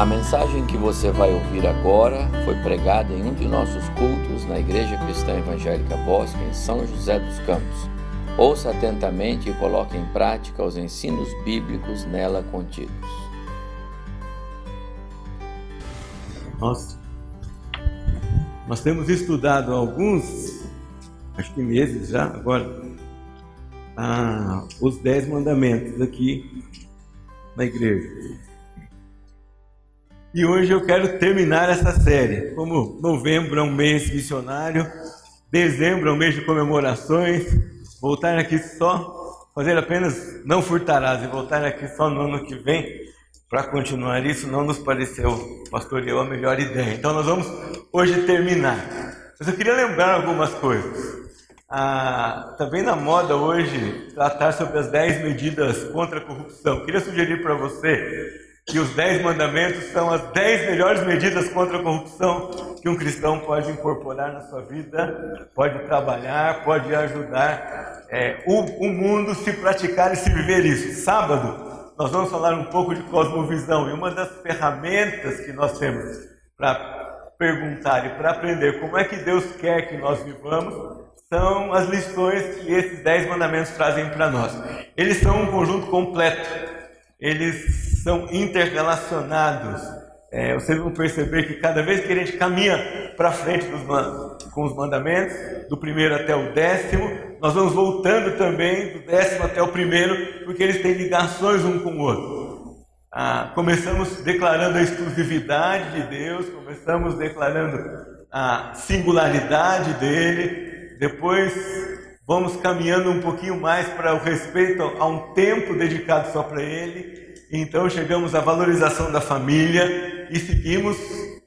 A mensagem que você vai ouvir agora foi pregada em um de nossos cultos na Igreja Cristã Evangélica Bosque, em São José dos Campos. Ouça atentamente e coloque em prática os ensinos bíblicos nela contidos. Nós, nós temos estudado alguns, acho que meses já, agora, ah, os Dez Mandamentos aqui na igreja. E hoje eu quero terminar essa série. Como novembro é um mês missionário, dezembro é um mês de comemorações, voltar aqui só, fazer apenas não furtarás e voltar aqui só no ano que vem para continuar isso não nos pareceu, pastor, eu a melhor ideia. Então nós vamos hoje terminar. Mas eu queria lembrar algumas coisas. Ah, também na moda hoje tratar sobre as 10 medidas contra a corrupção. Eu queria sugerir para você que os dez mandamentos são as dez melhores medidas contra a corrupção que um cristão pode incorporar na sua vida, pode trabalhar, pode ajudar é, o, o mundo se praticar e se viver isso. Sábado, nós vamos falar um pouco de cosmovisão e uma das ferramentas que nós temos para perguntar e para aprender como é que Deus quer que nós vivamos são as lições que esses dez mandamentos trazem para nós. Eles são um conjunto completo. Eles são interrelacionados. É, vocês vão perceber que cada vez que a gente caminha para frente dos, com os mandamentos, do primeiro até o décimo, nós vamos voltando também do décimo até o primeiro, porque eles têm ligações um com o outro. Ah, começamos declarando a exclusividade de Deus, começamos declarando a singularidade dele, depois vamos caminhando um pouquinho mais para o respeito a um tempo dedicado só para ele, então chegamos à valorização da família e seguimos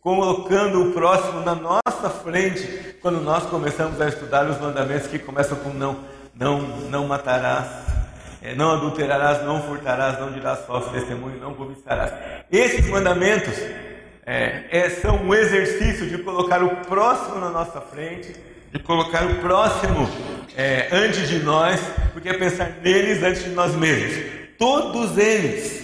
colocando o próximo na nossa frente quando nós começamos a estudar os mandamentos que começam com não, não, não matarás, é, não adulterarás, não furtarás, não dirás falso testemunho, não cobiçarás. Esses mandamentos é, é, são um exercício de colocar o próximo na nossa frente, de colocar o próximo é, antes de nós, porque é pensar neles antes de nós mesmos. Todos eles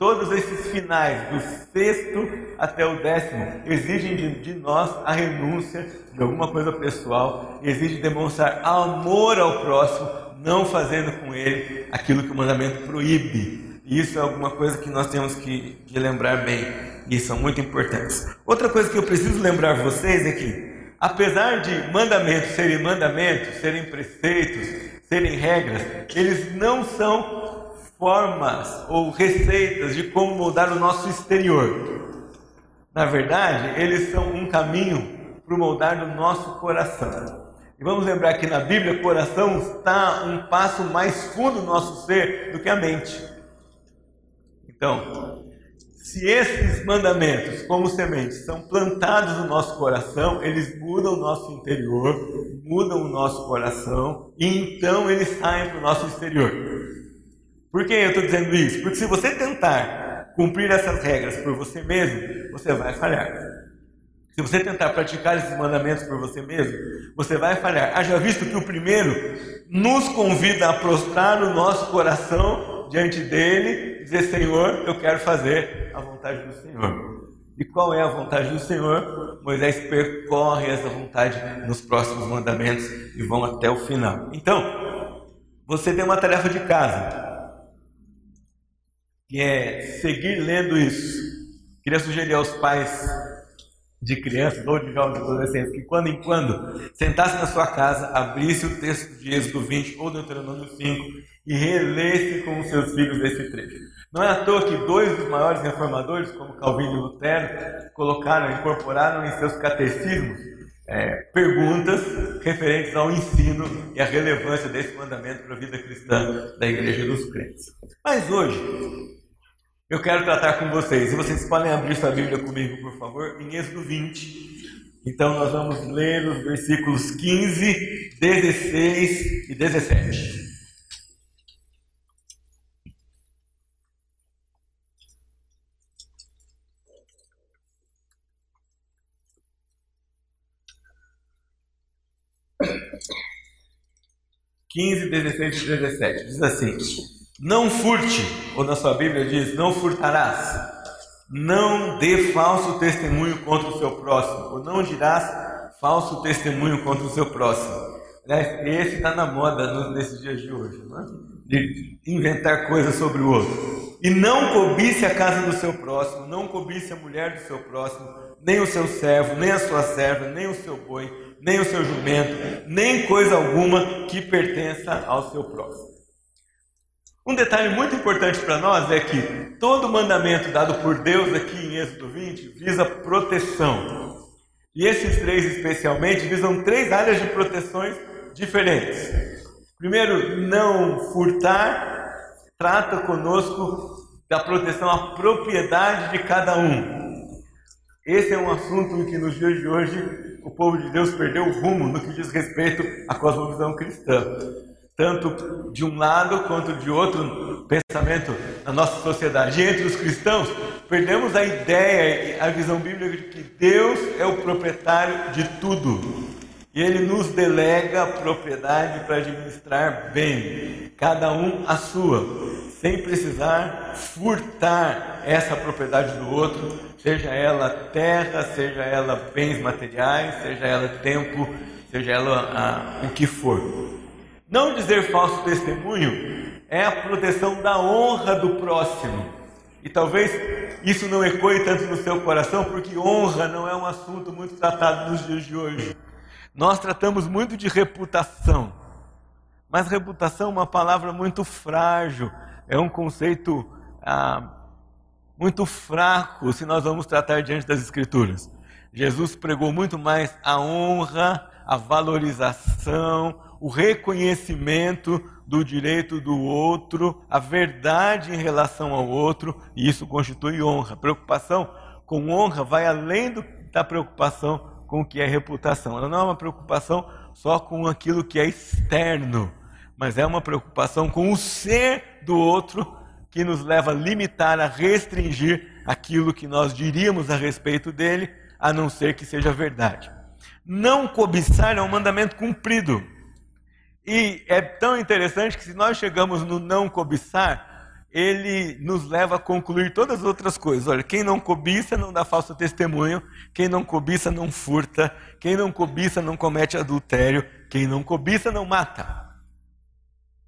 Todos esses finais, do sexto até o décimo, exigem de, de, nós a renúncia de alguma coisa pessoal, exigem demonstrar amor ao próximo, não fazendo com ele aquilo que o mandamento proíbe. Isso é alguma coisa que nós temos que, que lembrar bem, e são muito importantes. Outra coisa que eu preciso lembrar vocês é que, apesar de mandamentos serem mandamentos, serem preceitos, serem regras, eles não são formas ou receitas de como mudar o nosso exterior. Na verdade, eles são um caminho para moldar do nosso coração. E vamos lembrar que na Bíblia, o coração está um passo mais fundo do nosso ser do que a mente. Então, se esses mandamentos, como sementes, são plantados no nosso coração, eles mudam o nosso interior, mudam o nosso coração, e então eles saem para o nosso exterior. Por que eu estou dizendo isso? Porque se você tentar cumprir essas regras por você mesmo, você vai falhar. Se você tentar praticar esses mandamentos por você mesmo, você vai falhar. Haja visto que o primeiro nos convida a prostrar o nosso coração diante dele, dizer: Senhor, eu quero fazer a vontade do Senhor. E qual é a vontade do Senhor? Moisés percorre essa vontade nos próximos mandamentos e vão até o final. Então, você tem uma tarefa de casa que é seguir lendo isso. Queria sugerir aos pais de crianças ou de jovens adolescentes que, quando em quando, sentasse na sua casa, abrisse o texto de Êxodo 20 ou Deuteronômio 5 e relesse com os seus filhos esse trecho. Não é à toa que dois dos maiores reformadores, como Calvino e Lutero, colocaram, incorporaram em seus catecismos é, perguntas referentes ao ensino e à relevância desse mandamento para a vida cristã da Igreja dos Crentes. Mas hoje, eu quero tratar com vocês. E vocês podem abrir sua Bíblia comigo, por favor, em Êxodo 20. Então, nós vamos ler os versículos 15, 16 e 17. Quinze, dezesseis e dezessete. Diz assim: não furte, ou na sua Bíblia diz, não furtarás. Não dê falso testemunho contra o seu próximo, ou não dirás falso testemunho contra o seu próximo. Esse está na moda nesses dias de hoje, não é? de inventar coisas sobre o outro. E não cobice a casa do seu próximo, não cobice a mulher do seu próximo, nem o seu servo, nem a sua serva, nem o seu boi, nem o seu jumento, nem coisa alguma que pertença ao seu próximo. Um detalhe muito importante para nós é que todo mandamento dado por Deus aqui em Êxodo 20 visa proteção. E esses três especialmente visam três áreas de proteções diferentes. Primeiro, não furtar, trata conosco da proteção à propriedade de cada um. Esse é um assunto em que nos dias de hoje o povo de Deus perdeu o rumo no que diz respeito à cosmovisão cristã. Tanto de um lado quanto de outro pensamento na nossa sociedade. E entre os cristãos, perdemos a ideia a visão bíblica de que Deus é o proprietário de tudo. E ele nos delega a propriedade para administrar bem, cada um a sua, sem precisar furtar essa propriedade do outro, seja ela terra, seja ela bens materiais, seja ela tempo, seja ela ah, o que for. Não dizer falso testemunho é a proteção da honra do próximo. E talvez isso não ecoe tanto no seu coração, porque honra não é um assunto muito tratado nos dias de hoje. Nós tratamos muito de reputação, mas reputação é uma palavra muito frágil, é um conceito ah, muito fraco se nós vamos tratar diante das Escrituras. Jesus pregou muito mais a honra, a valorização, o reconhecimento do direito do outro, a verdade em relação ao outro, e isso constitui honra. Preocupação com honra vai além do, da preocupação com o que é reputação. Ela não é uma preocupação só com aquilo que é externo, mas é uma preocupação com o ser do outro que nos leva a limitar, a restringir aquilo que nós diríamos a respeito dele, a não ser que seja verdade. Não cobiçar é um mandamento cumprido. E é tão interessante que se nós chegamos no não cobiçar, ele nos leva a concluir todas as outras coisas. Olha, quem não cobiça não dá falso testemunho, quem não cobiça não furta, quem não cobiça não comete adultério, quem não cobiça não mata.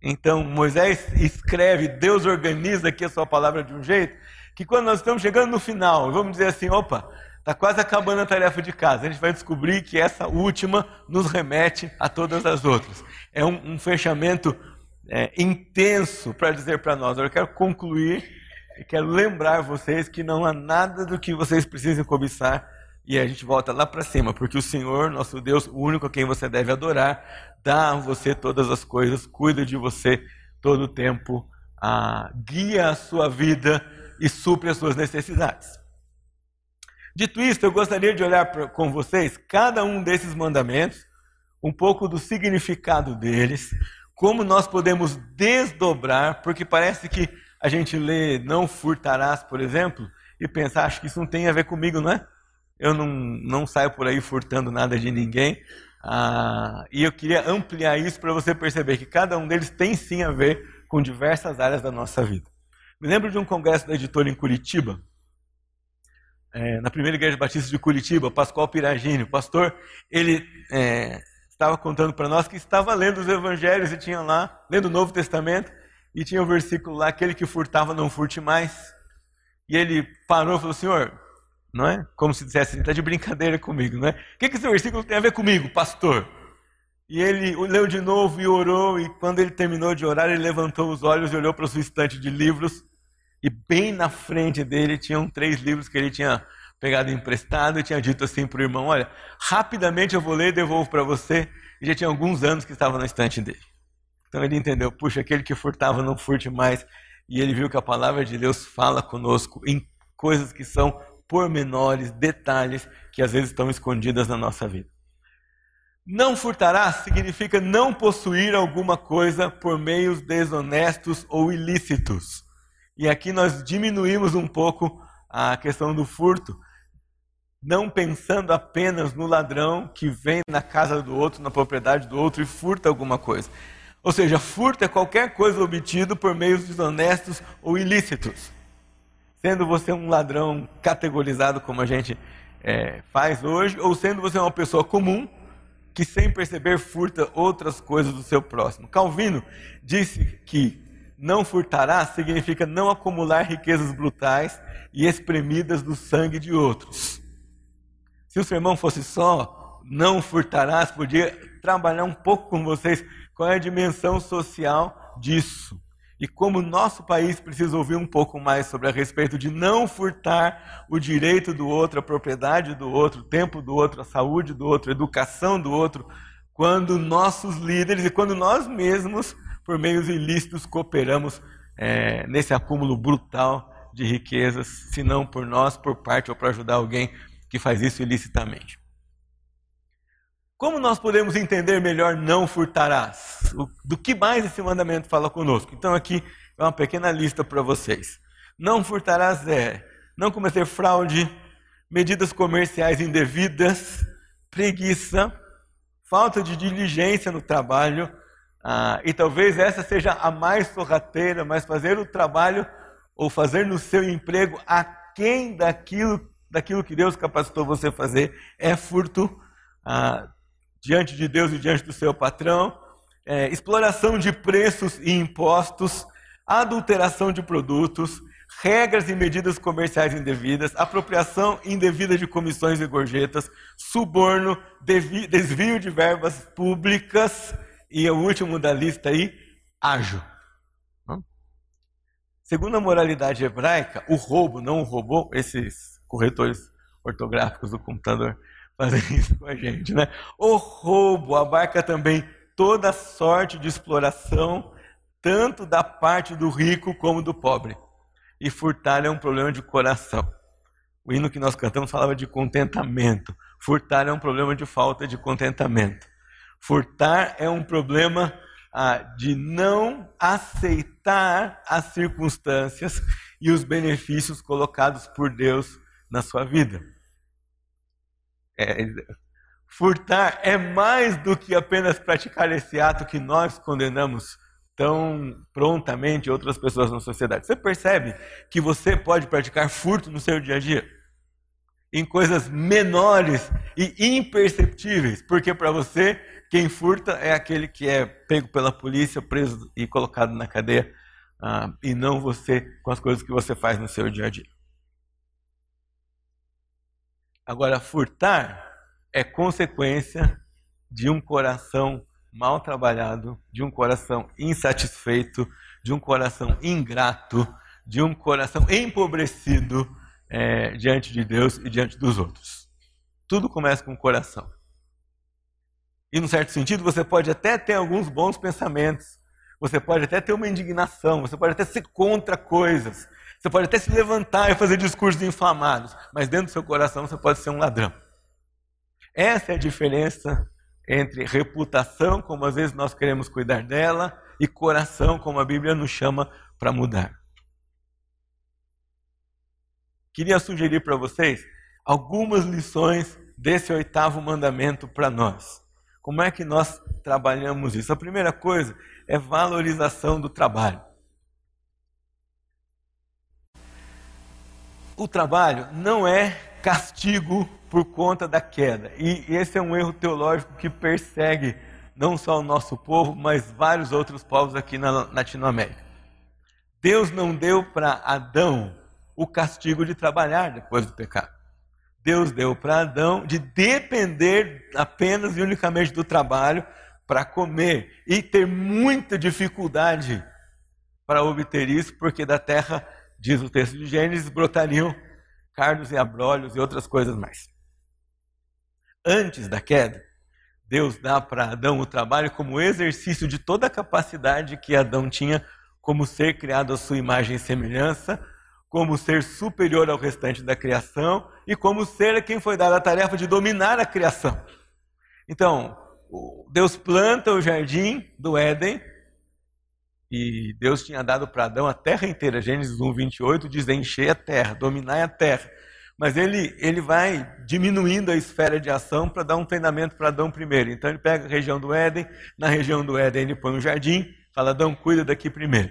Então Moisés escreve, Deus organiza aqui a sua palavra de um jeito, que quando nós estamos chegando no final, vamos dizer assim, opa, está quase acabando a tarefa de casa, a gente vai descobrir que essa última nos remete a todas as outras. É um, um fechamento é, intenso para dizer para nós. Eu quero concluir e quero lembrar vocês que não há nada do que vocês precisem cobiçar e a gente volta lá para cima, porque o Senhor, nosso Deus, o único a quem você deve adorar, dá a você todas as coisas, cuida de você todo o tempo, guia a sua vida e supre as suas necessidades. Dito isso, eu gostaria de olhar pra, com vocês cada um desses mandamentos, um pouco do significado deles, como nós podemos desdobrar, porque parece que a gente lê não furtarás, por exemplo, e pensa, acho que isso não tem a ver comigo, não é? Eu não, não saio por aí furtando nada de ninguém. Ah, e eu queria ampliar isso para você perceber que cada um deles tem sim a ver com diversas áreas da nossa vida. Me lembro de um congresso da editora em Curitiba, é, na primeira igreja batista de Curitiba, Pascoal Piragini, o pastor, ele é, estava contando para nós que estava lendo os evangelhos e tinha lá, lendo o Novo Testamento, e tinha o um versículo lá, aquele que furtava não furte mais. E ele parou e falou, Senhor, não é? Como se dissesse, está de brincadeira comigo, não é? O que, que esse versículo tem a ver comigo, pastor? E ele leu de novo e orou, e quando ele terminou de orar, ele levantou os olhos e olhou para o sua estante de livros, e bem na frente dele tinham três livros que ele tinha pegado emprestado e tinha dito assim para o irmão: Olha, rapidamente eu vou ler e devolvo para você. E já tinha alguns anos que estava na estante dele. Então ele entendeu: puxa, aquele que furtava não furte mais. E ele viu que a palavra de Deus fala conosco em coisas que são pormenores, detalhes que às vezes estão escondidas na nossa vida. Não furtará significa não possuir alguma coisa por meios desonestos ou ilícitos. E aqui nós diminuímos um pouco a questão do furto, não pensando apenas no ladrão que vem na casa do outro, na propriedade do outro e furta alguma coisa. Ou seja, furto é qualquer coisa obtido por meios desonestos ou ilícitos. sendo você um ladrão categorizado como a gente é, faz hoje, ou sendo você uma pessoa comum que sem perceber furta outras coisas do seu próximo. Calvino disse que não furtará significa não acumular riquezas brutais e espremidas do sangue de outros. Se o sermão fosse só não furtarás, podia trabalhar um pouco com vocês qual é a dimensão social disso. E como o nosso país precisa ouvir um pouco mais sobre a respeito de não furtar o direito do outro, a propriedade do outro, o tempo do outro, a saúde do outro, a educação do outro, quando nossos líderes e quando nós mesmos, por meios ilícitos, cooperamos é, nesse acúmulo brutal de riquezas, se não por nós, por parte ou para ajudar alguém que faz isso ilicitamente. Como nós podemos entender melhor não furtarás? Do que mais esse mandamento fala conosco? Então aqui é uma pequena lista para vocês. Não furtarás é não cometer fraude, medidas comerciais indevidas, preguiça, falta de diligência no trabalho, ah, e talvez essa seja a mais sorrateira, mas fazer o trabalho ou fazer no seu emprego aquém daquilo, daquilo que Deus capacitou você a fazer. É furto. Ah, diante de Deus e diante do seu patrão, é, exploração de preços e impostos, adulteração de produtos, regras e medidas comerciais indevidas, apropriação indevida de comissões e gorjetas, suborno, desvio de verbas públicas. E o último da lista aí, ágio. Segundo a moralidade hebraica, o roubo, não o robô, esses corretores ortográficos do computador, fazem isso com a gente, né? O roubo abarca também toda sorte de exploração, tanto da parte do rico como do pobre. E furtar é um problema de coração. O hino que nós cantamos falava de contentamento. Furtar é um problema de falta de contentamento. Furtar é um problema ah, de não aceitar as circunstâncias e os benefícios colocados por Deus na sua vida. É, furtar é mais do que apenas praticar esse ato que nós condenamos tão prontamente outras pessoas na sociedade. Você percebe que você pode praticar furto no seu dia a dia? Em coisas menores e imperceptíveis, porque para você, quem furta é aquele que é pego pela polícia, preso e colocado na cadeia, uh, e não você com as coisas que você faz no seu dia a dia. Agora, furtar é consequência de um coração mal trabalhado, de um coração insatisfeito, de um coração ingrato, de um coração empobrecido é, diante de Deus e diante dos outros. Tudo começa com o coração. E, num certo sentido, você pode até ter alguns bons pensamentos, você pode até ter uma indignação, você pode até ser contra coisas, você pode até se levantar e fazer discursos inflamados, mas dentro do seu coração você pode ser um ladrão. Essa é a diferença entre reputação, como às vezes nós queremos cuidar dela, e coração, como a Bíblia nos chama para mudar. Queria sugerir para vocês algumas lições desse oitavo mandamento para nós. Como é que nós trabalhamos isso? A primeira coisa é valorização do trabalho. O trabalho não é castigo por conta da queda. E esse é um erro teológico que persegue não só o nosso povo, mas vários outros povos aqui na Latinoamérica. Deus não deu para Adão o castigo de trabalhar depois do pecado. Deus deu para Adão de depender apenas e unicamente do trabalho para comer e ter muita dificuldade para obter isso, porque da terra diz o texto de Gênesis, brotariam cardos e abrolhos e outras coisas mais. Antes da queda, Deus dá para Adão o trabalho como exercício de toda a capacidade que Adão tinha como ser criado à sua imagem e semelhança, como ser superior ao restante da criação e como ser a quem foi dada a tarefa de dominar a criação. Então, Deus planta o jardim do Éden e Deus tinha dado para Adão a terra inteira. Gênesis 1, 28 diz: encher a terra, dominar a terra. Mas ele, ele vai diminuindo a esfera de ação para dar um treinamento para Adão primeiro. Então ele pega a região do Éden, na região do Éden ele põe um jardim, fala: Adão, cuida daqui primeiro.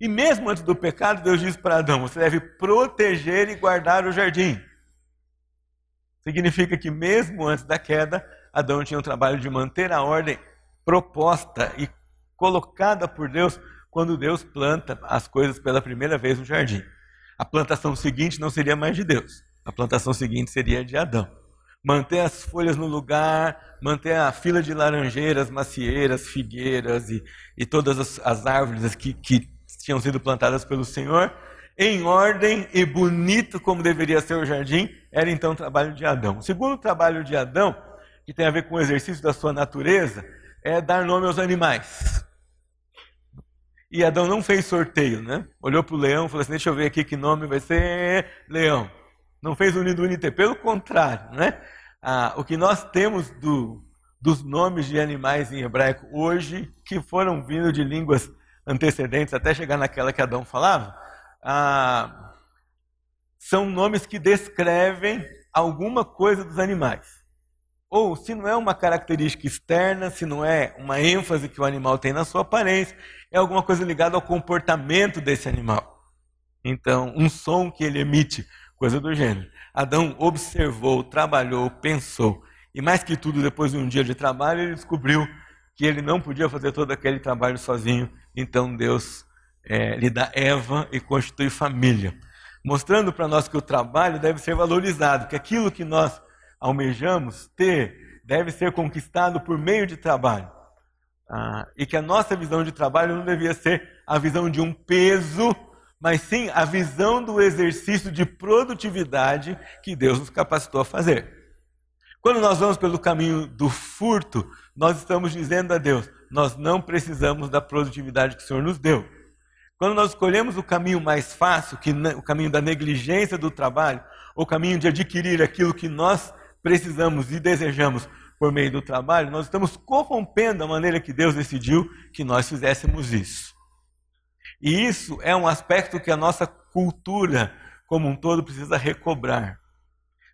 E mesmo antes do pecado, Deus diz para Adão: você deve proteger e guardar o jardim. Significa que mesmo antes da queda, Adão tinha o trabalho de manter a ordem proposta e colocada por Deus quando Deus planta as coisas pela primeira vez no jardim. A plantação seguinte não seria mais de Deus, a plantação seguinte seria de Adão. Manter as folhas no lugar, manter a fila de laranjeiras, macieiras, figueiras e, e todas as, as árvores que, que tinham sido plantadas pelo Senhor, em ordem e bonito como deveria ser o jardim, era então o trabalho de Adão. O segundo trabalho de Adão, que tem a ver com o exercício da sua natureza, é dar nome aos animais. E Adão não fez sorteio, né? Olhou para o leão e falou assim: deixa eu ver aqui que nome vai ser leão. Não fez unido unité, pelo contrário, né? Ah, o que nós temos do, dos nomes de animais em hebraico hoje, que foram vindo de línguas antecedentes até chegar naquela que Adão falava, ah, são nomes que descrevem alguma coisa dos animais. Ou se não é uma característica externa, se não é uma ênfase que o animal tem na sua aparência, é alguma coisa ligada ao comportamento desse animal. Então, um som que ele emite, coisa do gênero. Adão observou, trabalhou, pensou. E mais que tudo, depois de um dia de trabalho, ele descobriu que ele não podia fazer todo aquele trabalho sozinho então Deus é, lhe dá Eva e constitui família. Mostrando para nós que o trabalho deve ser valorizado, que aquilo que nós almejamos ter deve ser conquistado por meio de trabalho. Ah, e que a nossa visão de trabalho não devia ser a visão de um peso, mas sim a visão do exercício de produtividade que Deus nos capacitou a fazer. Quando nós vamos pelo caminho do furto, nós estamos dizendo a Deus: nós não precisamos da produtividade que o Senhor nos deu. Quando nós escolhemos o caminho mais fácil, que o caminho da negligência do trabalho, o caminho de adquirir aquilo que nós precisamos e desejamos por meio do trabalho, nós estamos corrompendo a maneira que Deus decidiu que nós fizéssemos isso. E isso é um aspecto que a nossa cultura como um todo precisa recobrar.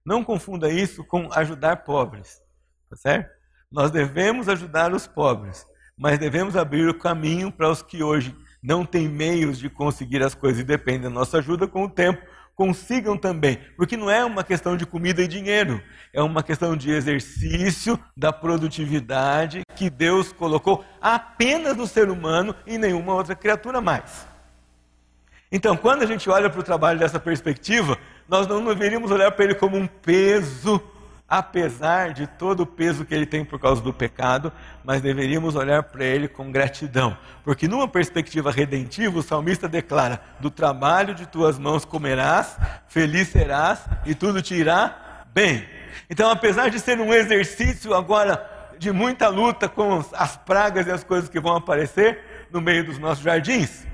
Não confunda isso com ajudar pobres, tá certo? Nós devemos ajudar os pobres, mas devemos abrir o caminho para os que hoje não têm meios de conseguir as coisas e dependem da nossa ajuda com o tempo, consigam também. Porque não é uma questão de comida e dinheiro, é uma questão de exercício da produtividade que Deus colocou apenas no ser humano e nenhuma outra criatura mais. Então, quando a gente olha para o trabalho dessa perspectiva, nós não deveríamos olhar para ele como um peso apesar de todo o peso que ele tem por causa do pecado, mas deveríamos olhar para ele com gratidão, porque numa perspectiva redentiva, o salmista declara: Do trabalho de tuas mãos comerás, feliz serás e tudo te irá bem. Então, apesar de ser um exercício agora de muita luta com as pragas e as coisas que vão aparecer no meio dos nossos jardins,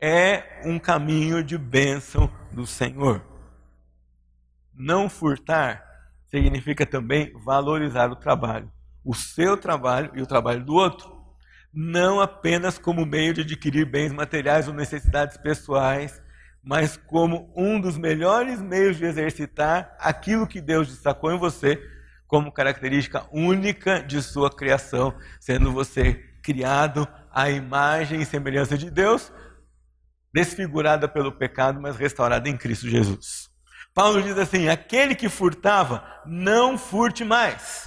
é um caminho de bênção do Senhor. Não furtar significa também valorizar o trabalho, o seu trabalho e o trabalho do outro, não apenas como meio de adquirir bens materiais ou necessidades pessoais, mas como um dos melhores meios de exercitar aquilo que Deus destacou em você como característica única de sua criação, sendo você criado à imagem e semelhança de Deus, desfigurada pelo pecado, mas restaurada em Cristo Jesus. Paulo diz assim: aquele que furtava, não furte mais.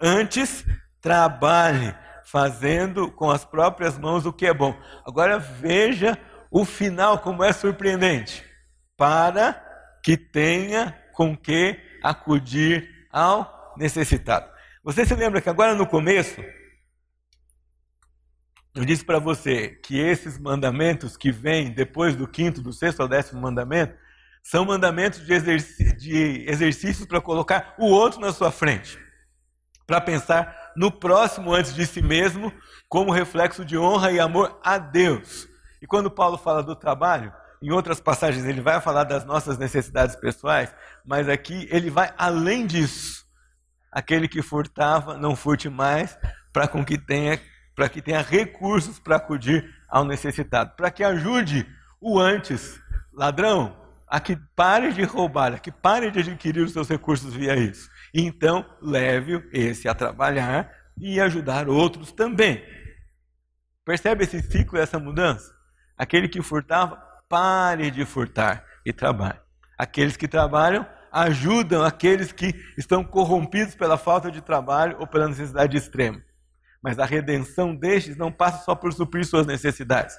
Antes, trabalhe, fazendo com as próprias mãos o que é bom. Agora veja o final, como é surpreendente. Para que tenha com que acudir ao necessitado. Você se lembra que agora no começo, eu disse para você que esses mandamentos que vêm depois do quinto, do sexto ao décimo mandamento, são mandamentos de, exerc de exercícios para colocar o outro na sua frente. Para pensar no próximo antes de si mesmo, como reflexo de honra e amor a Deus. E quando Paulo fala do trabalho, em outras passagens ele vai falar das nossas necessidades pessoais, mas aqui ele vai além disso. Aquele que furtava, não furte mais, para que tenha, para que tenha recursos para acudir ao necessitado, para que ajude o antes. Ladrão, a que pare de roubar, a que pare de adquirir os seus recursos via isso. Então, leve esse a trabalhar e ajudar outros também. Percebe esse ciclo, essa mudança? Aquele que furtava, pare de furtar e trabalhe. Aqueles que trabalham, ajudam aqueles que estão corrompidos pela falta de trabalho ou pela necessidade extrema. Mas a redenção destes não passa só por suprir suas necessidades,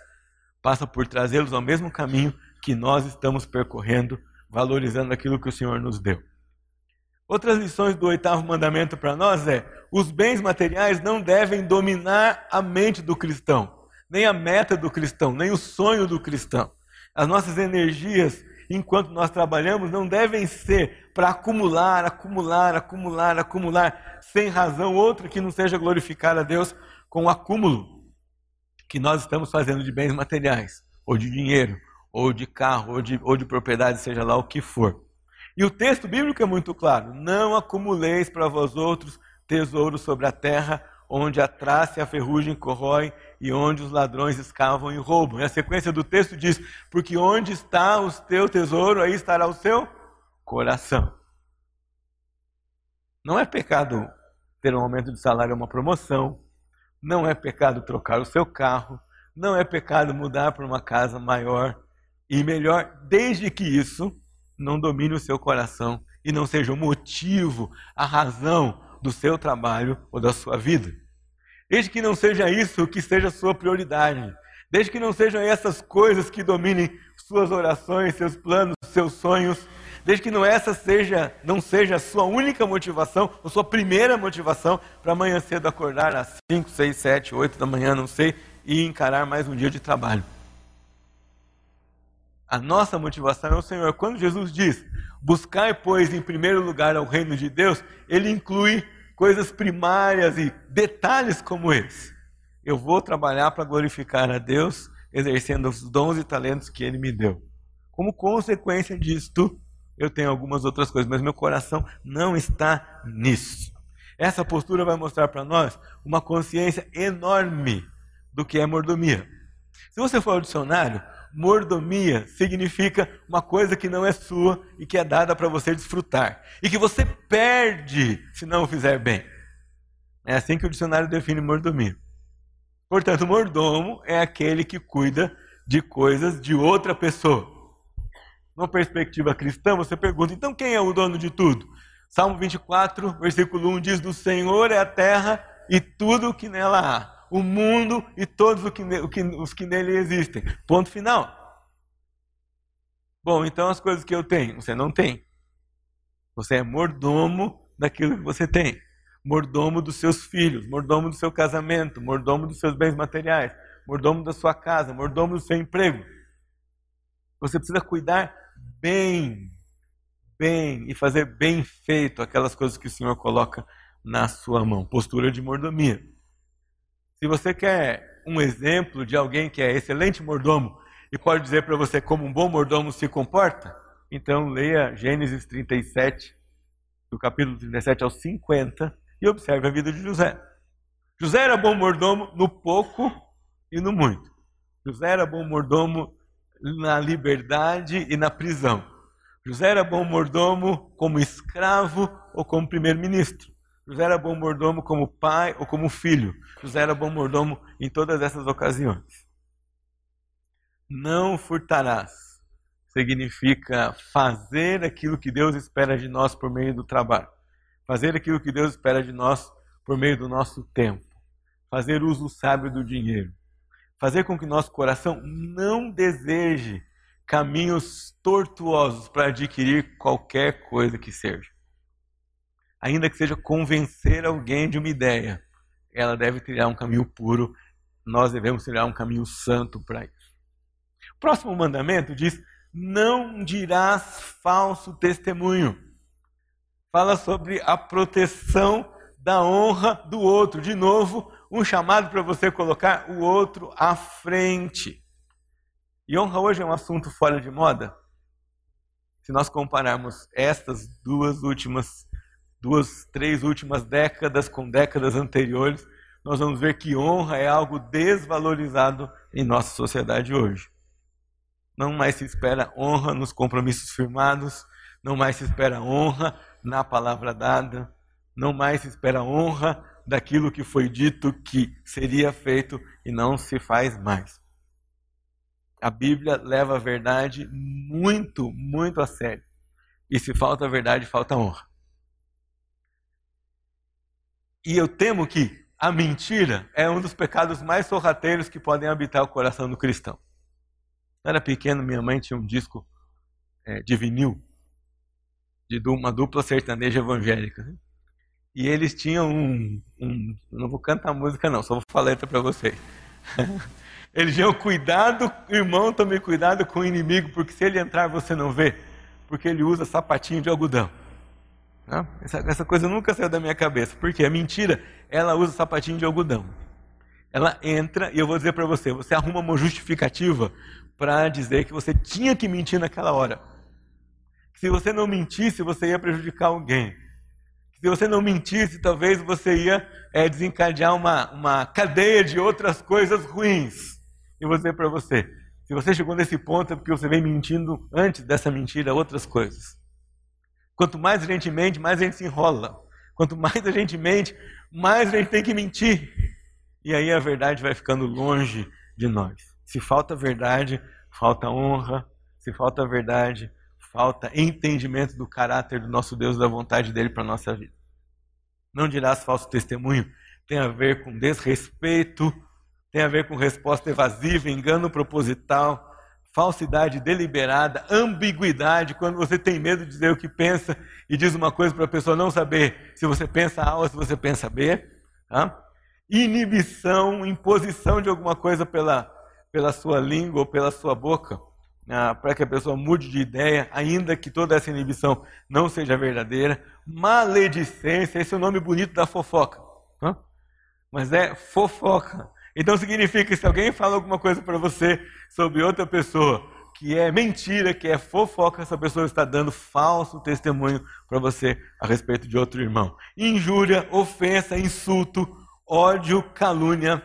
passa por trazê-los ao mesmo caminho que nós estamos percorrendo, valorizando aquilo que o Senhor nos deu. Outras lições do oitavo mandamento para nós é: os bens materiais não devem dominar a mente do cristão, nem a meta do cristão, nem o sonho do cristão. As nossas energias, enquanto nós trabalhamos, não devem ser para acumular, acumular, acumular, acumular, sem razão outra que não seja glorificar a Deus com o acúmulo que nós estamos fazendo de bens materiais, ou de dinheiro, ou de carro, ou de, ou de propriedade, seja lá o que for. E o texto bíblico é muito claro: não acumuleis para vós outros tesouros sobre a terra, onde a traça e a ferrugem corroem e onde os ladrões escavam e roubam. E a sequência do texto diz: porque onde está o teu tesouro, aí estará o seu coração. Não é pecado ter um aumento de salário ou uma promoção, não é pecado trocar o seu carro, não é pecado mudar para uma casa maior e melhor, desde que isso não domine o seu coração e não seja o motivo, a razão do seu trabalho ou da sua vida. Desde que não seja isso que seja a sua prioridade. Desde que não sejam essas coisas que dominem suas orações, seus planos, seus sonhos. Desde que não essa seja, não seja a sua única motivação, ou sua primeira motivação para amanhã cedo acordar às 5, 6, 7, 8 da manhã, não sei, e encarar mais um dia de trabalho. A nossa motivação é o Senhor. Quando Jesus diz, buscar, pois, em primeiro lugar ao reino de Deus, ele inclui coisas primárias e detalhes como esse. Eu vou trabalhar para glorificar a Deus, exercendo os dons e talentos que ele me deu. Como consequência disto, eu tenho algumas outras coisas, mas meu coração não está nisso. Essa postura vai mostrar para nós uma consciência enorme do que é mordomia. Se você for ao dicionário, mordomia significa uma coisa que não é sua e que é dada para você desfrutar. E que você perde se não o fizer bem. É assim que o dicionário define mordomia. Portanto, mordomo é aquele que cuida de coisas de outra pessoa. Numa perspectiva cristã, você pergunta: então quem é o dono de tudo? Salmo 24, versículo 1 diz: Do Senhor é a terra e tudo o que nela há o mundo e todos os que, nele existem. Ponto final. Bom, então as coisas que eu tenho, você não tem. Você é mordomo daquilo que você tem. Mordomo dos seus filhos, mordomo do seu casamento, mordomo dos seus bens materiais, mordomo da sua casa, mordomo do seu emprego. Você precisa cuidar bem, bem e fazer bem feito aquelas coisas que o Senhor coloca na sua mão. Postura de mordomia. Se você quer um exemplo de alguém que é excelente mordomo e pode dizer para você como um bom mordomo se comporta, então leia Gênesis 37, do capítulo 37 ao 50, e observe a vida de José. José era bom mordomo no pouco e no muito. José era bom mordomo na liberdade e na prisão. José era bom mordomo como escravo ou como primeiro-ministro. José era bom mordomo como pai ou como filho. José era bom mordomo em todas essas ocasiões. Não furtarás significa fazer aquilo que Deus espera de nós por meio do trabalho. Fazer aquilo que Deus espera de nós por meio do nosso tempo. Fazer uso sábio do dinheiro. Fazer com que nosso coração não deseje caminhos tortuosos para adquirir qualquer coisa que seja ainda que seja convencer alguém de uma ideia, ela deve trilhar um caminho puro, nós devemos trilhar um caminho santo para isso. O próximo mandamento diz: não dirás falso testemunho. Fala sobre a proteção da honra do outro. De novo, um chamado para você colocar o outro à frente. E honra hoje é um assunto fora de moda. Se nós compararmos estas duas últimas duas, três últimas décadas com décadas anteriores, nós vamos ver que honra é algo desvalorizado em nossa sociedade hoje. Não mais se espera honra nos compromissos firmados, não mais se espera honra na palavra dada, não mais se espera honra daquilo que foi dito que seria feito e não se faz mais. A Bíblia leva a verdade muito, muito a sério. E se falta verdade, falta honra. E eu temo que a mentira é um dos pecados mais sorrateiros que podem habitar o coração do cristão. Quando era pequeno, minha mãe tinha um disco é, de vinil, de uma dupla sertaneja evangélica. Né? E eles tinham um, um, Não vou cantar música, não, só vou falar letra para vocês. Eles tinham cuidado, irmão, tome cuidado com o inimigo, porque se ele entrar você não vê, porque ele usa sapatinho de algodão. Essa, essa coisa nunca saiu da minha cabeça, porque a mentira, ela usa sapatinho de algodão. Ela entra e eu vou dizer para você, você arruma uma justificativa para dizer que você tinha que mentir naquela hora. Se você não mentisse, você ia prejudicar alguém. Se você não mentisse, talvez você ia é, desencadear uma, uma cadeia de outras coisas ruins. E vou dizer para você, se você chegou nesse ponto é porque você vem mentindo antes dessa mentira outras coisas. Quanto mais a gente mente, mais a gente se enrola. Quanto mais a gente mente, mais a gente tem que mentir. E aí a verdade vai ficando longe de nós. Se falta verdade, falta honra. Se falta verdade, falta entendimento do caráter do nosso Deus, da vontade dele para a nossa vida. Não dirás falso testemunho, tem a ver com desrespeito, tem a ver com resposta evasiva, engano proposital, falsidade deliberada, ambiguidade, quando você tem medo de dizer o que pensa e diz uma coisa para a pessoa não saber se você pensa A ou se você pensa B. Tá? Inibição, imposição de alguma coisa pela, pela sua língua ou pela sua boca, ah, para que a pessoa mude de ideia, ainda que toda essa inibição não seja verdadeira. Maledicência, esse é o nome bonito da fofoca. Tá? Mas é fofoca. Então significa que se alguém fala alguma coisa para você sobre outra pessoa que é mentira, que é fofoca, essa pessoa está dando falso testemunho para você a respeito de outro irmão. Injúria, ofensa, insulto, ódio, calúnia,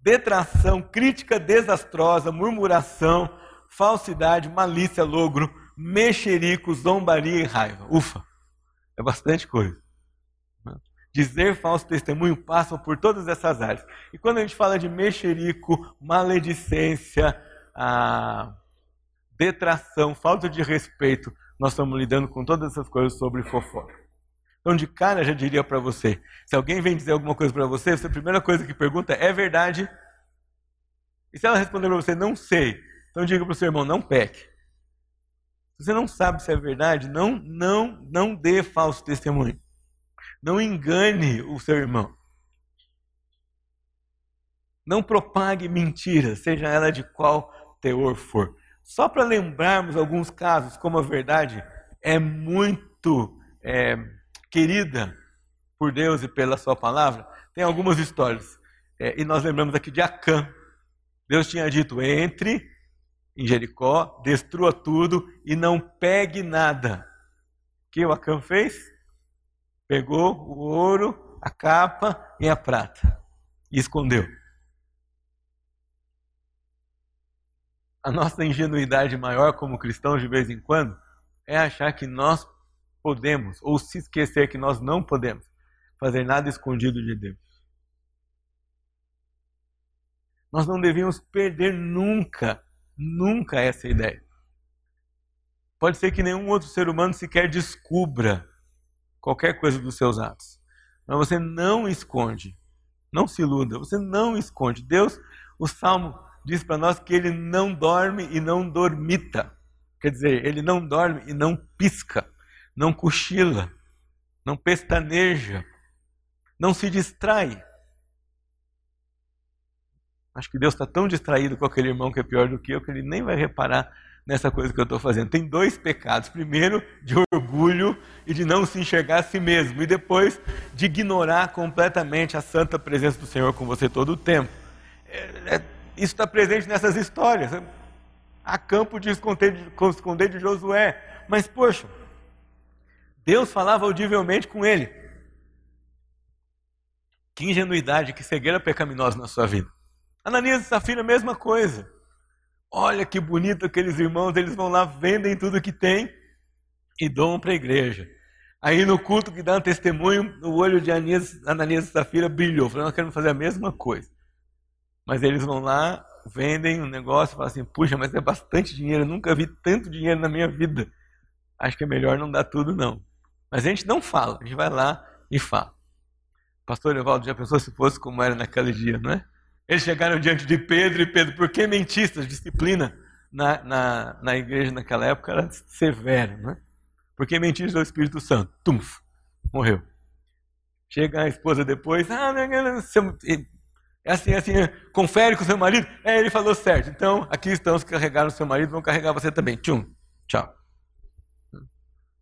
detração, crítica desastrosa, murmuração, falsidade, malícia, logro, mexerico, zombaria e raiva. Ufa, é bastante coisa dizer falso testemunho passam por todas essas áreas. E quando a gente fala de mexerico, maledicência, detração, falta de respeito, nós estamos lidando com todas essas coisas sobre fofoca. Então, de cara, eu já diria para você: se alguém vem dizer alguma coisa para você, a primeira coisa que pergunta é verdade? E se ela responder para você, não sei, então diga para o seu irmão: não peque. Se você não sabe se é verdade, não, não, não dê falso testemunho. Não engane o seu irmão. Não propague mentiras, seja ela de qual teor for. Só para lembrarmos alguns casos, como a verdade é muito é, querida por Deus e pela Sua palavra, tem algumas histórias. É, e nós lembramos aqui de Acã. Deus tinha dito: entre em Jericó, destrua tudo e não pegue nada. O que o Acã fez? Pegou o ouro, a capa e a prata e escondeu. A nossa ingenuidade maior como cristãos de vez em quando é achar que nós podemos, ou se esquecer que nós não podemos, fazer nada escondido de Deus. Nós não devíamos perder nunca, nunca essa ideia. Pode ser que nenhum outro ser humano sequer descubra qualquer coisa dos seus atos. Mas você não esconde. Não se iluda, você não esconde. Deus, o Salmo diz para nós que ele não dorme e não dormita. Quer dizer, ele não dorme e não pisca, não cochila, não pestaneja, não se distrai. Acho que Deus está tão distraído com aquele irmão que é pior do que eu que ele nem vai reparar nessa coisa que eu estou fazendo. Tem dois pecados: primeiro, de orgulho e de não se enxergar a si mesmo, e depois, de ignorar completamente a santa presença do Senhor com você todo o tempo. É, é, isso está presente nessas histórias. Há campo de esconder, de esconder de Josué. Mas, poxa, Deus falava audivelmente com ele. Que ingenuidade, que cegueira pecaminosa na sua vida. Ananias e Safira, mesma coisa. Olha que bonito aqueles irmãos, eles vão lá, vendem tudo que tem e doam para a igreja. Aí no culto que dá um testemunho, o olho de Ananias, Ananias e Safira brilhou. Falei, nós queremos fazer a mesma coisa. Mas eles vão lá vendem um negócio falam assim: puxa, mas é bastante dinheiro, eu nunca vi tanto dinheiro na minha vida. Acho que é melhor não dar tudo, não. Mas a gente não fala, a gente vai lá e fala. Pastor Evaldo já pensou se fosse como era naquele dia, não é? Eles chegaram diante de Pedro e Pedro, por que mentistas? Disciplina na, na, na igreja naquela época era severa, não é? Porque mentistas ao Espírito Santo. Tumf, morreu. Chega a esposa depois, ah, é assim, é assim, confere com seu marido. É, ele falou certo. Então, aqui estão que carregaram seu marido, vão carregar você também. Tchum, tchau.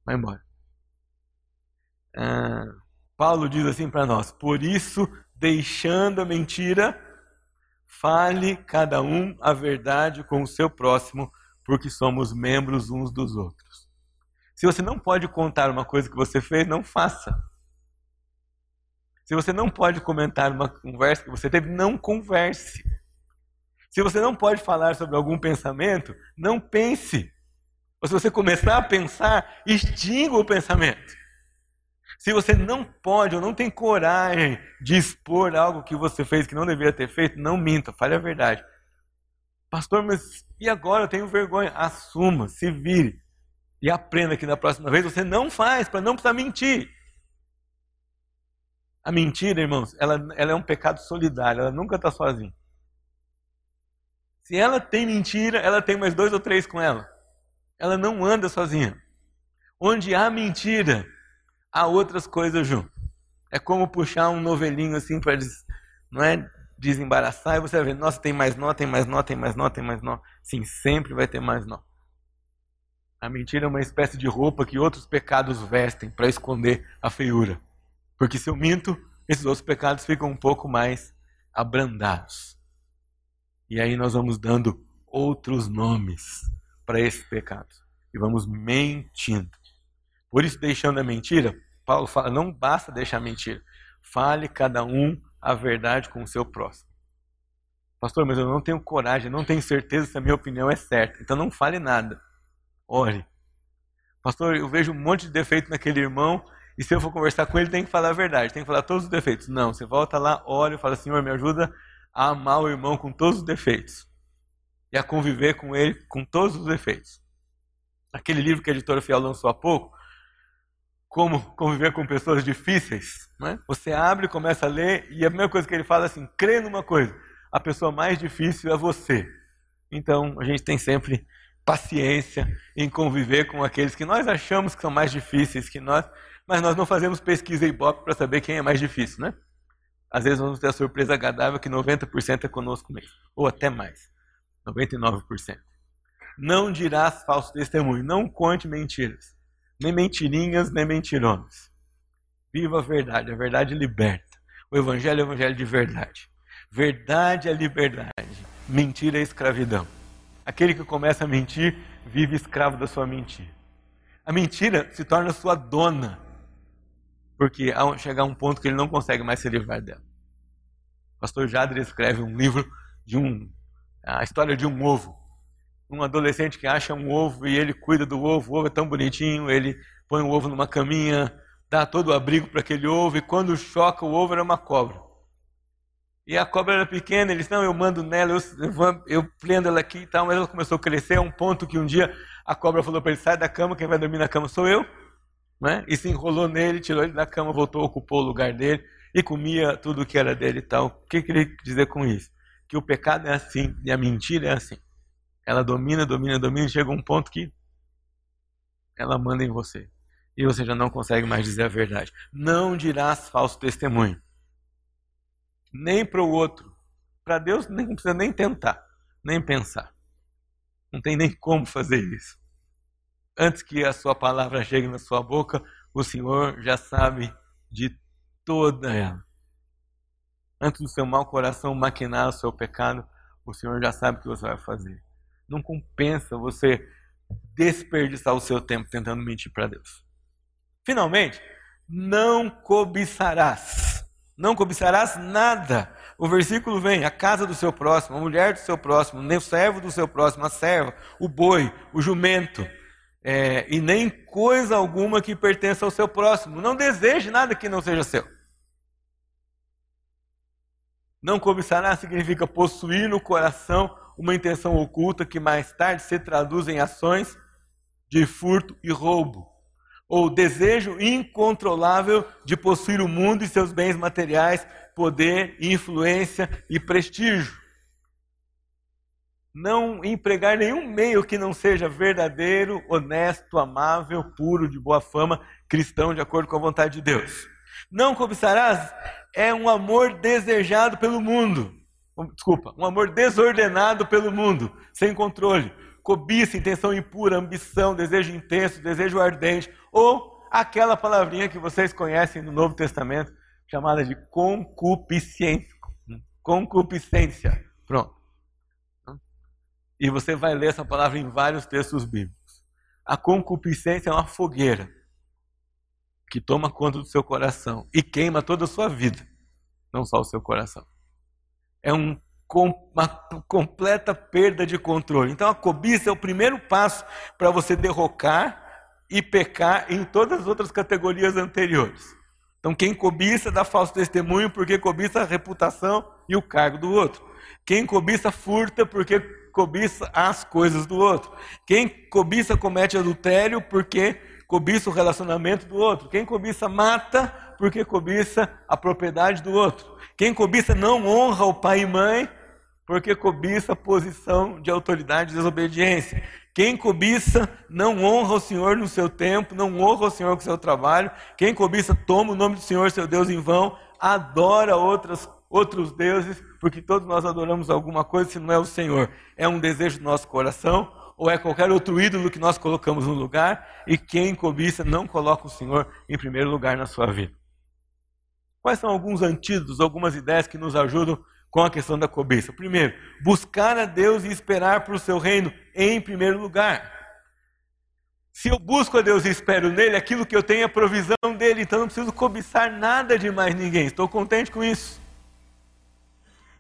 Vai embora. Ah, Paulo diz assim para nós: por isso, deixando a mentira, fale cada um a verdade com o seu próximo, porque somos membros uns dos outros. Se você não pode contar uma coisa que você fez, não faça. Se você não pode comentar uma conversa que você teve, não converse. Se você não pode falar sobre algum pensamento, não pense. Ou se você começar a pensar, extinga o pensamento. Se você não pode ou não tem coragem de expor algo que você fez que não deveria ter feito, não minta, fale a verdade. Pastor, mas e agora eu tenho vergonha? Assuma, se vire e aprenda que na próxima vez você não faz para não precisar mentir. A mentira, irmãos, ela, ela é um pecado solidário, ela nunca está sozinha. Se ela tem mentira, ela tem mais dois ou três com ela. Ela não anda sozinha. Onde há mentira, há outras coisas junto. É como puxar um novelinho assim para não é desembaraçar e você vai ver, nossa, tem mais nó, tem mais nó, tem mais nó, tem mais nó. Sim, sempre vai ter mais nó. A mentira é uma espécie de roupa que outros pecados vestem para esconder a feiura. Porque se eu minto, esses outros pecados ficam um pouco mais abrandados. E aí nós vamos dando outros nomes para esses pecados. E vamos mentindo. Por isso, deixando a mentira, Paulo fala: não basta deixar a mentira. Fale cada um a verdade com o seu próximo. Pastor, mas eu não tenho coragem, não tenho certeza se a minha opinião é certa. Então não fale nada. Ore. Pastor, eu vejo um monte de defeito naquele irmão e se eu for conversar com ele, tem que falar a verdade, tem que falar todos os defeitos. Não, você volta lá, olha e fala: Senhor, me ajuda a amar o irmão com todos os defeitos e a conviver com ele com todos os defeitos. Aquele livro que a editora Fiel lançou há pouco, Como Conviver com Pessoas Difíceis, né? você abre começa a ler, e a primeira coisa que ele fala é assim: crê numa coisa, a pessoa mais difícil é você. Então a gente tem sempre paciência em conviver com aqueles que nós achamos que são mais difíceis que nós mas nós não fazemos pesquisa Ibope para saber quem é mais difícil, né? Às vezes vamos ter a surpresa agradável que 90% é conosco mesmo, ou até mais, 99%. Não dirás falso testemunho, não conte mentiras, nem mentirinhas, nem mentirones. Viva a verdade, a verdade liberta. O evangelho é o evangelho de verdade. Verdade é liberdade, mentira é escravidão. Aquele que começa a mentir vive escravo da sua mentira. A mentira se torna sua dona porque ao chegar a um ponto que ele não consegue mais se livrar dela. O pastor Jader escreve um livro de um a história de um ovo. Um adolescente que acha um ovo e ele cuida do ovo, o ovo é tão bonitinho, ele põe o ovo numa caminha, dá todo o abrigo para aquele ovo e quando choca o ovo era uma cobra. E a cobra era pequena, ele disse, não, eu mando nela, eu, eu, eu prendo ela aqui e tal, mas ela começou a crescer a um ponto que um dia a cobra falou para ele, sai da cama, quem vai dormir na cama sou eu né? e se enrolou nele, tirou ele da cama, voltou, ocupou o lugar dele e comia tudo que era dele e tal. O que queria dizer com isso? Que o pecado é assim e a mentira é assim. Ela domina, domina, domina e chega um ponto que ela manda em você. E você já não consegue mais dizer a verdade. Não dirás falso testemunho. Nem para o outro. Para Deus nem precisa nem tentar, nem pensar. Não tem nem como fazer isso antes que a sua palavra chegue na sua boca, o Senhor já sabe de toda ela. Antes do seu mau coração maquinar o seu pecado, o Senhor já sabe o que você vai fazer. Não compensa você desperdiçar o seu tempo tentando mentir para Deus. Finalmente, não cobiçarás. Não cobiçarás nada. O versículo vem: a casa do seu próximo, a mulher do seu próximo, o servo do seu próximo, a serva, o boi, o jumento é, e nem coisa alguma que pertença ao seu próximo. Não deseje nada que não seja seu. Não cobiçará significa possuir no coração uma intenção oculta que mais tarde se traduz em ações de furto e roubo, ou desejo incontrolável de possuir o mundo e seus bens materiais, poder, influência e prestígio. Não empregar nenhum meio que não seja verdadeiro, honesto, amável, puro, de boa fama, cristão, de acordo com a vontade de Deus. Não cobiçarás é um amor desejado pelo mundo. Desculpa, um amor desordenado pelo mundo, sem controle. Cobiça, intenção impura, ambição, desejo intenso, desejo ardente, ou aquela palavrinha que vocês conhecem no Novo Testamento, chamada de concupiscência. Concupiscência. Pronto. E você vai ler essa palavra em vários textos bíblicos. A concupiscência é uma fogueira que toma conta do seu coração e queima toda a sua vida, não só o seu coração. É um, uma completa perda de controle. Então a cobiça é o primeiro passo para você derrocar e pecar em todas as outras categorias anteriores. Então quem cobiça dá falso testemunho porque cobiça a reputação e o cargo do outro. Quem cobiça furta porque cobiça as coisas do outro. Quem cobiça comete adultério porque cobiça o relacionamento do outro. Quem cobiça mata porque cobiça a propriedade do outro. Quem cobiça não honra o pai e mãe porque cobiça a posição de autoridade e desobediência. Quem cobiça não honra o Senhor no seu tempo, não honra o Senhor com o seu trabalho. Quem cobiça toma o nome do Senhor, seu Deus, em vão, adora outras, outros deuses, porque todos nós adoramos alguma coisa se não é o Senhor. É um desejo do nosso coração, ou é qualquer outro ídolo que nós colocamos no lugar, e quem cobiça não coloca o Senhor em primeiro lugar na sua vida. Quais são alguns antídotos, algumas ideias que nos ajudam com a questão da cobiça? Primeiro, buscar a Deus e esperar para o seu reino em primeiro lugar. Se eu busco a Deus e espero nele, aquilo que eu tenho é provisão dele, então não preciso cobiçar nada de mais ninguém. Estou contente com isso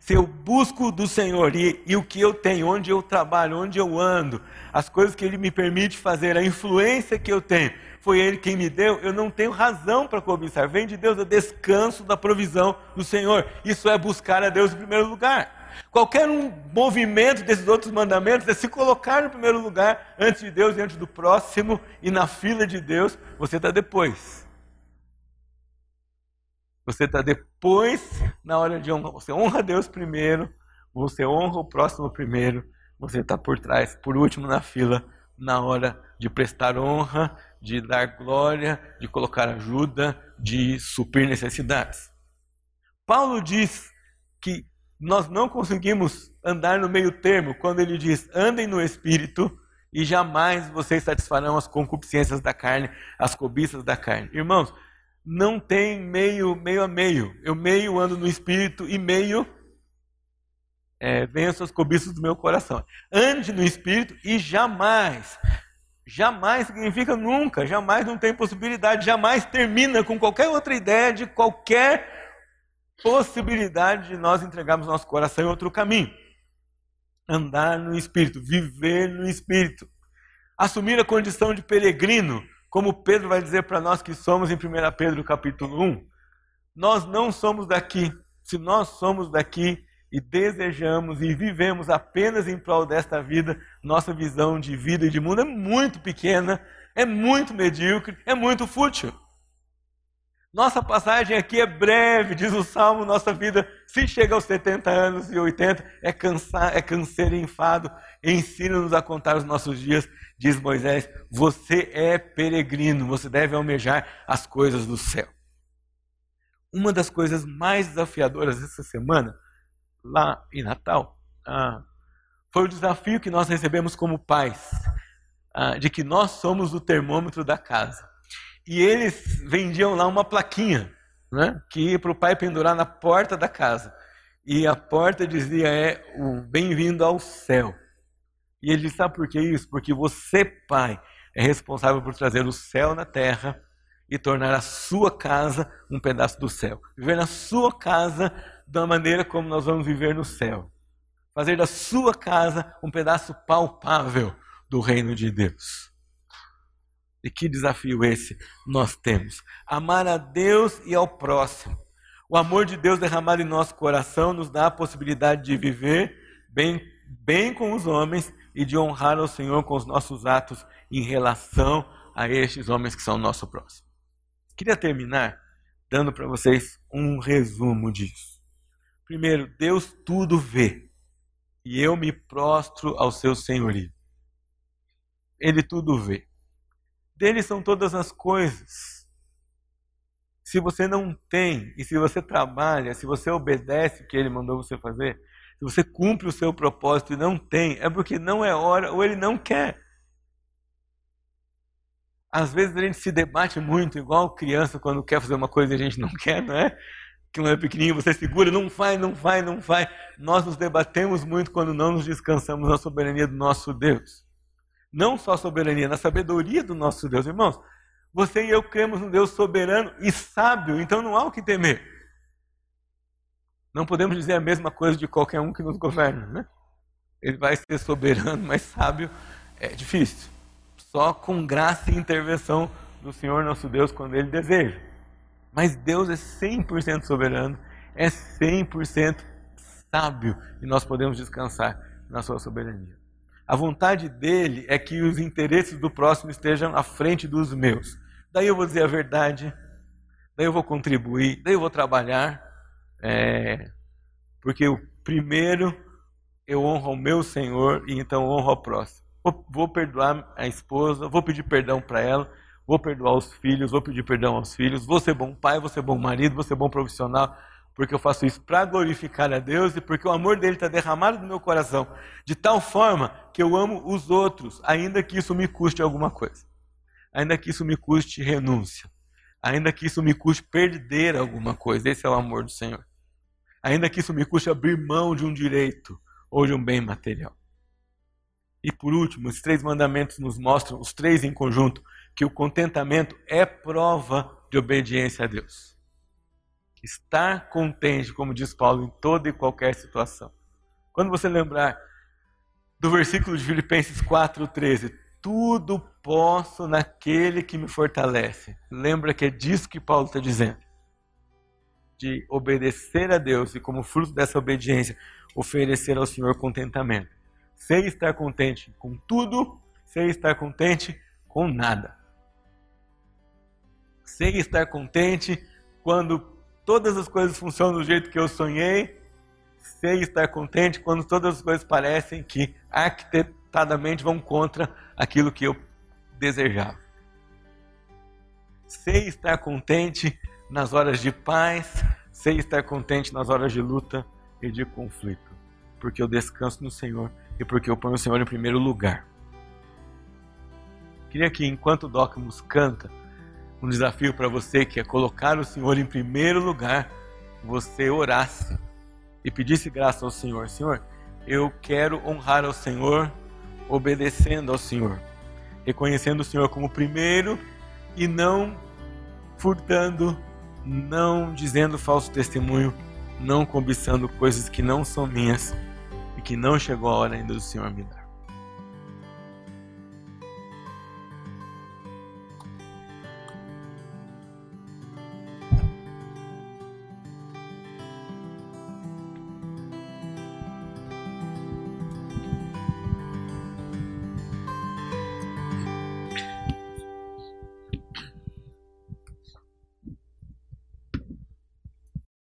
se eu busco do Senhor e, e, o que eu tenho, onde eu trabalho, onde eu ando, as coisas que Ele me permite fazer, a influência que eu tenho, foi Ele quem me deu, eu não tenho razão para cobiçar. Vem de Deus, eu descanso da provisão do Senhor. Isso é buscar a Deus em primeiro lugar. Qualquer um movimento desses outros mandamentos é se colocar no primeiro lugar, antes de Deus, diante do próximo, e na fila de Deus, você está depois. Você está depois na hora de honra. Você honra Deus primeiro, você honra o próximo primeiro, você está por trás, por último na fila, na hora de prestar honra, de dar glória, de colocar ajuda, de suprir necessidades. Paulo diz que nós não conseguimos andar no meio termo quando ele diz: andem no espírito e jamais vocês satisfarão as concupiscências da carne, as cobiças da carne. Irmãos, não tem meio, meio a meio. Eu meio ando no espírito e meio é, venço as cobiças do meu coração. Ande no espírito e jamais, jamais significa nunca, jamais não tem possibilidade, jamais termina com qualquer outra ideia de qualquer possibilidade de nós entregarmos nosso coração em outro caminho. Andar no espírito, viver no espírito, assumir a condição de peregrino como Pedro vai dizer para nós que somos em 1 Pedro capítulo 1, nós não somos daqui. Se nós somos daqui e desejamos e vivemos apenas em prol desta vida, nossa visão de vida e de mundo é muito pequena, é muito medíocre, é muito fútil. Nossa passagem aqui é breve, diz o Salmo, nossa vida, se chega aos 70 anos e 80, é, cansar, é canseiro e enfado. Ensina-nos a contar os nossos dias, diz Moisés. Você é peregrino, você deve almejar as coisas do céu. Uma das coisas mais desafiadoras dessa semana, lá em Natal, ah, foi o desafio que nós recebemos como pais, ah, de que nós somos o termômetro da casa. E eles vendiam lá uma plaquinha, né, que ia para o pai pendurar na porta da casa. E a porta dizia é o bem-vindo ao céu. E ele disse, sabe por que isso? Porque você, pai, é responsável por trazer o céu na terra e tornar a sua casa um pedaço do céu. Viver na sua casa da maneira como nós vamos viver no céu. Fazer da sua casa um pedaço palpável do reino de Deus. E que desafio esse nós temos? Amar a Deus e ao próximo. O amor de Deus derramado em nosso coração nos dá a possibilidade de viver bem, bem com os homens e de honrar ao Senhor com os nossos atos em relação a estes homens que são nosso próximo. Queria terminar dando para vocês um resumo disso. Primeiro, Deus tudo vê e eu me prostro ao seu senhorio. Ele tudo vê. Dele são todas as coisas. Se você não tem, e se você trabalha, se você obedece o que ele mandou você fazer, se você cumpre o seu propósito e não tem, é porque não é hora ou ele não quer. Às vezes a gente se debate muito, igual criança quando quer fazer uma coisa e a gente não quer, não é? Que não é pequenininho, você segura, não faz, não faz, não faz. Nós nos debatemos muito quando não nos descansamos na soberania do nosso Deus. Não só a soberania, na sabedoria do nosso Deus. Irmãos, você e eu cremos no Deus soberano e sábio, então não há o que temer. Não podemos dizer a mesma coisa de qualquer um que nos governa, né? Ele vai ser soberano, mas sábio é difícil. Só com graça e intervenção do Senhor nosso Deus quando Ele deseja. Mas Deus é 100% soberano, é 100% sábio e nós podemos descansar na Sua soberania. A vontade dele é que os interesses do próximo estejam à frente dos meus. Daí eu vou dizer a verdade, daí eu vou contribuir, daí eu vou trabalhar, é, porque o primeiro eu honro o meu Senhor e então honro ao próximo. Vou, vou perdoar a esposa, vou pedir perdão para ela, vou perdoar os filhos, vou pedir perdão aos filhos, vou ser bom pai, vou ser bom marido, vou ser bom profissional, porque eu faço isso para glorificar a Deus e porque o amor dele está derramado no meu coração, de tal forma que eu amo os outros, ainda que isso me custe alguma coisa, ainda que isso me custe renúncia, ainda que isso me custe perder alguma coisa. Esse é o amor do Senhor. Ainda que isso me custe abrir mão de um direito ou de um bem material. E por último, os três mandamentos nos mostram, os três em conjunto, que o contentamento é prova de obediência a Deus. Estar contente, como diz Paulo, em toda e qualquer situação. Quando você lembrar do versículo de Filipenses 4,13, tudo posso naquele que me fortalece. Lembra que é disso que Paulo está dizendo. De obedecer a Deus e, como fruto dessa obediência, oferecer ao Senhor contentamento. Sei estar contente com tudo, sei estar contente com nada. Sei estar contente quando todas as coisas funcionam do jeito que eu sonhei. Sei estar contente quando todas as coisas parecem que arquitetadamente vão contra aquilo que eu desejava. Sei estar contente nas horas de paz, sei estar contente nas horas de luta e de conflito, porque eu descanso no Senhor e porque eu ponho o Senhor em primeiro lugar. Queria que, enquanto o Docmus canta, um desafio para você que é colocar o Senhor em primeiro lugar, você orasse e pedisse graça ao Senhor. Senhor, eu quero honrar ao Senhor, obedecendo ao Senhor, reconhecendo o Senhor como primeiro e não furtando, não dizendo falso testemunho, não cobiçando coisas que não são minhas que não chegou a hora ainda do Senhor me dar.